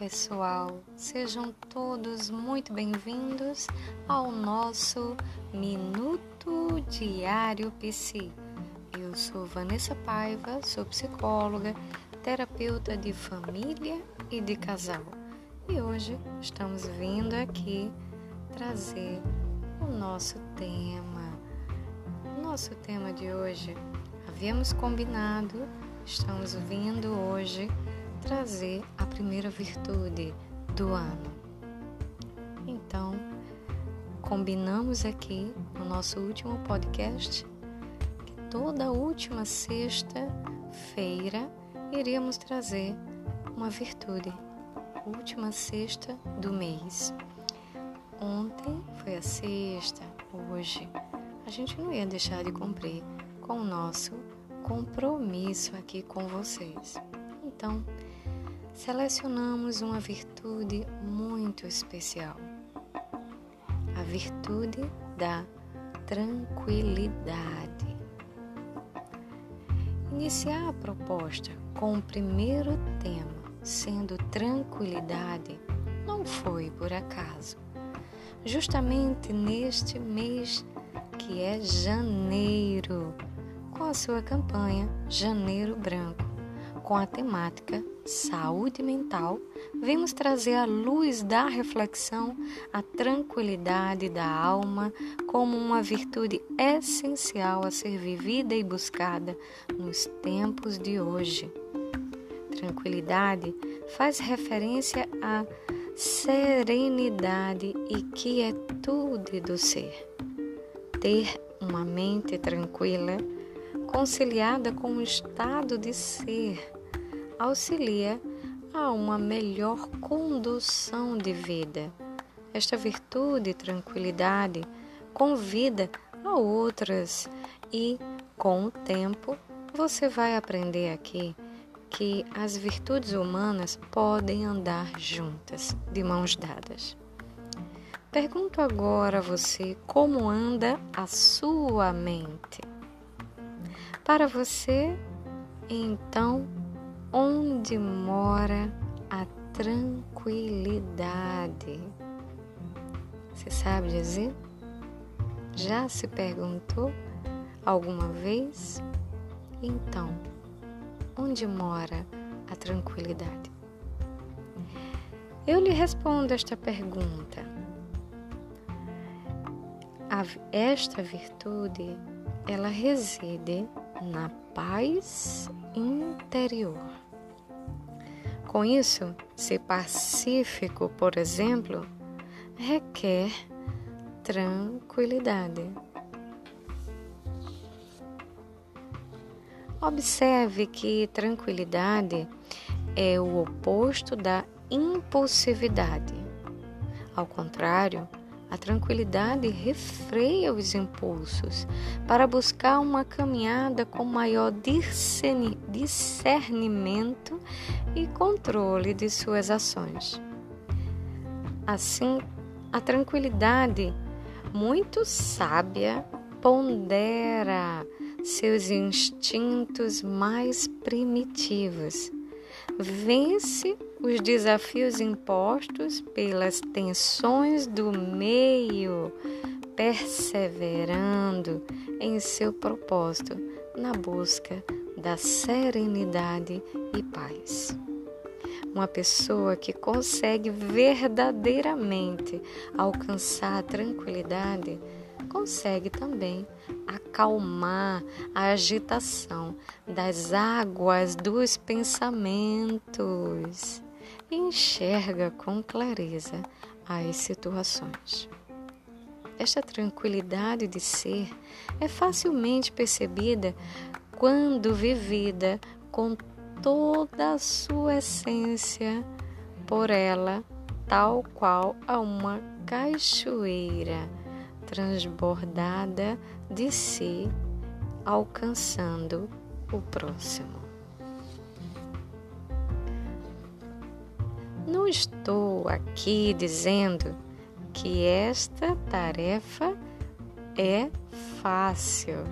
pessoal, sejam todos muito bem-vindos ao nosso Minuto Diário PC. Eu sou Vanessa Paiva, sou psicóloga, terapeuta de família e de casal. E hoje estamos vindo aqui trazer o nosso tema. O nosso tema de hoje, havíamos combinado, estamos vindo hoje trazer a primeira virtude do ano. Então, combinamos aqui no nosso último podcast que toda última sexta-feira iríamos trazer uma virtude, última sexta do mês. Ontem foi a sexta, hoje a gente não ia deixar de cumprir com o nosso compromisso aqui com vocês. Então, selecionamos uma virtude muito especial, a virtude da tranquilidade. Iniciar a proposta com o primeiro tema, sendo tranquilidade, não foi por acaso. Justamente neste mês que é janeiro, com a sua campanha Janeiro Branco com a temática Saúde Mental, vemos trazer à luz da reflexão a tranquilidade da alma como uma virtude essencial a ser vivida e buscada nos tempos de hoje. Tranquilidade faz referência à serenidade e quietude do ser. Ter uma mente tranquila, conciliada com o estado de ser auxilia a uma melhor condução de vida. Esta virtude e tranquilidade convida a outras e, com o tempo, você vai aprender aqui que as virtudes humanas podem andar juntas, de mãos dadas. Pergunto agora a você como anda a sua mente. Para você, então, onde mora a tranquilidade? Você sabe dizer? Já se perguntou alguma vez? Então, onde mora a tranquilidade? Eu lhe respondo esta pergunta. Esta virtude, ela reside na paz interior. Com isso, ser pacífico, por exemplo, requer tranquilidade. Observe que tranquilidade é o oposto da impulsividade. Ao contrário, a tranquilidade refreia os impulsos para buscar uma caminhada com maior discernimento e controle de suas ações. Assim, a tranquilidade, muito sábia, pondera seus instintos mais primitivos vence os desafios impostos pelas tensões do meio, perseverando em seu propósito na busca da serenidade e paz. Uma pessoa que consegue verdadeiramente alcançar a tranquilidade consegue também acalmar a agitação das águas dos pensamentos enxerga com clareza as situações. Esta tranquilidade de ser é facilmente percebida quando vivida com toda a sua essência por ela, tal qual a uma cachoeira transbordada de si, alcançando o próximo. Não estou aqui dizendo que esta tarefa é fácil.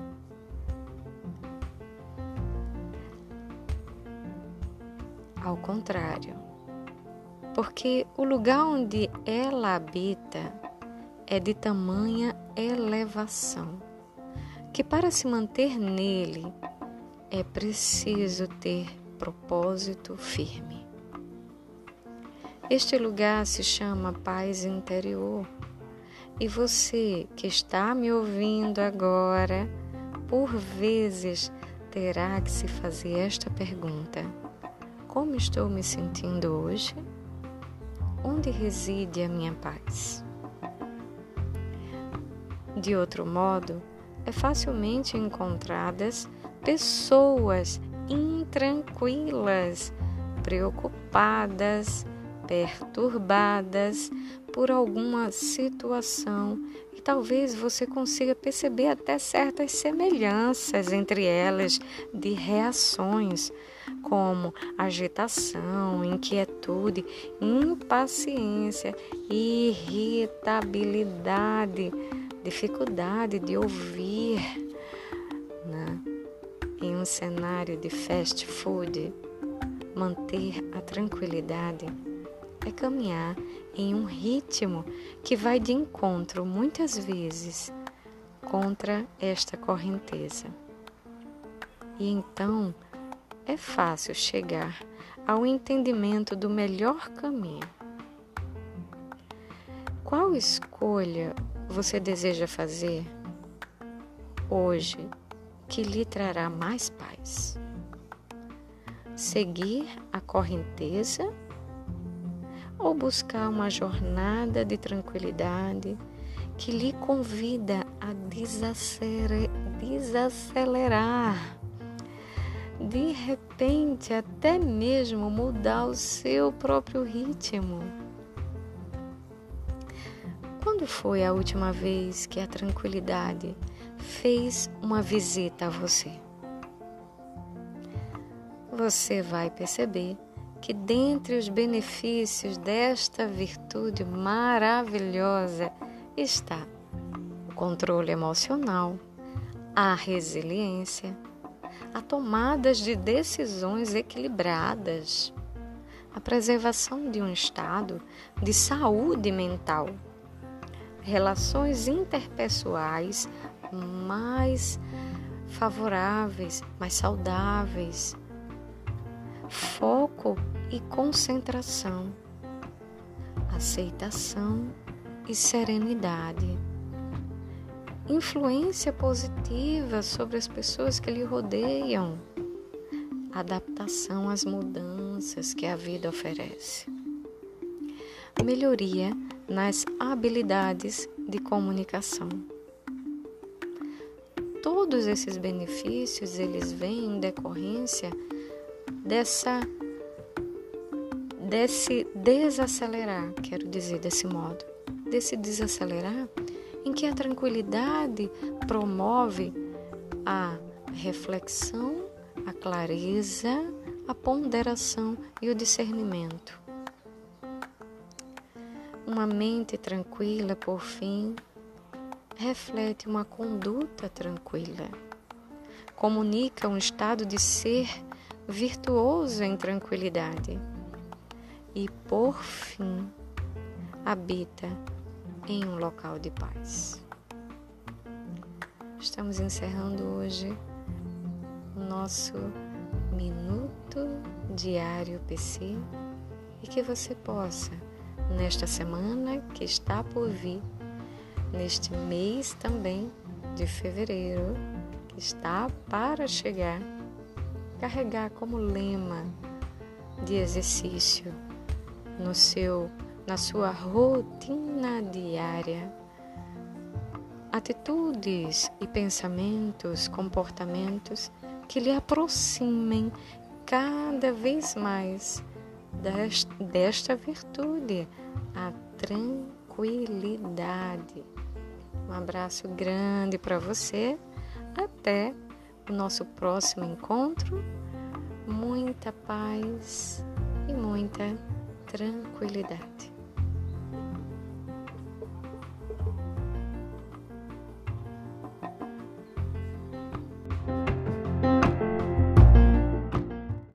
Ao contrário, porque o lugar onde ela habita é de tamanha elevação que para se manter nele é preciso ter propósito firme. Este lugar se chama paz interior. E você que está me ouvindo agora, por vezes terá que se fazer esta pergunta: Como estou me sentindo hoje? Onde reside a minha paz? De outro modo, é facilmente encontradas pessoas intranquilas, preocupadas, perturbadas por alguma situação e talvez você consiga perceber até certas semelhanças entre elas de reações como agitação, inquietude, impaciência, irritabilidade, dificuldade de ouvir. Né? Em um cenário de fast food, manter a tranquilidade é caminhar em um ritmo que vai de encontro, muitas vezes, contra esta correnteza. E então é fácil chegar ao entendimento do melhor caminho. Qual escolha você deseja fazer hoje que lhe trará mais paz? Seguir a correnteza ou buscar uma jornada de tranquilidade que lhe convida a desacelerar, de repente até mesmo mudar o seu próprio ritmo? Quando foi a última vez que a tranquilidade fez uma visita a você? Você vai perceber que dentre os benefícios desta virtude maravilhosa está o controle emocional, a resiliência, a tomadas de decisões equilibradas, a preservação de um estado de saúde mental relações interpessoais mais favoráveis, mais saudáveis, foco e concentração, aceitação e serenidade, influência positiva sobre as pessoas que lhe rodeiam, adaptação às mudanças que a vida oferece, melhoria nas habilidades de comunicação. Todos esses benefícios eles vêm em decorrência dessa desse desacelerar, quero dizer desse modo, desse desacelerar em que a tranquilidade promove a reflexão, a clareza, a ponderação e o discernimento. Uma mente tranquila, por fim, reflete uma conduta tranquila. Comunica um estado de ser virtuoso em tranquilidade. E, por fim, habita em um local de paz. Estamos encerrando hoje o nosso Minuto Diário PC e que você possa nesta semana que está por vir, neste mês também de fevereiro, que está para chegar, carregar como lema de exercício no seu na sua rotina diária atitudes e pensamentos, comportamentos que lhe aproximem cada vez mais desta virtude, a tranquilidade. Um abraço grande para você. Até o nosso próximo encontro. Muita paz e muita tranquilidade.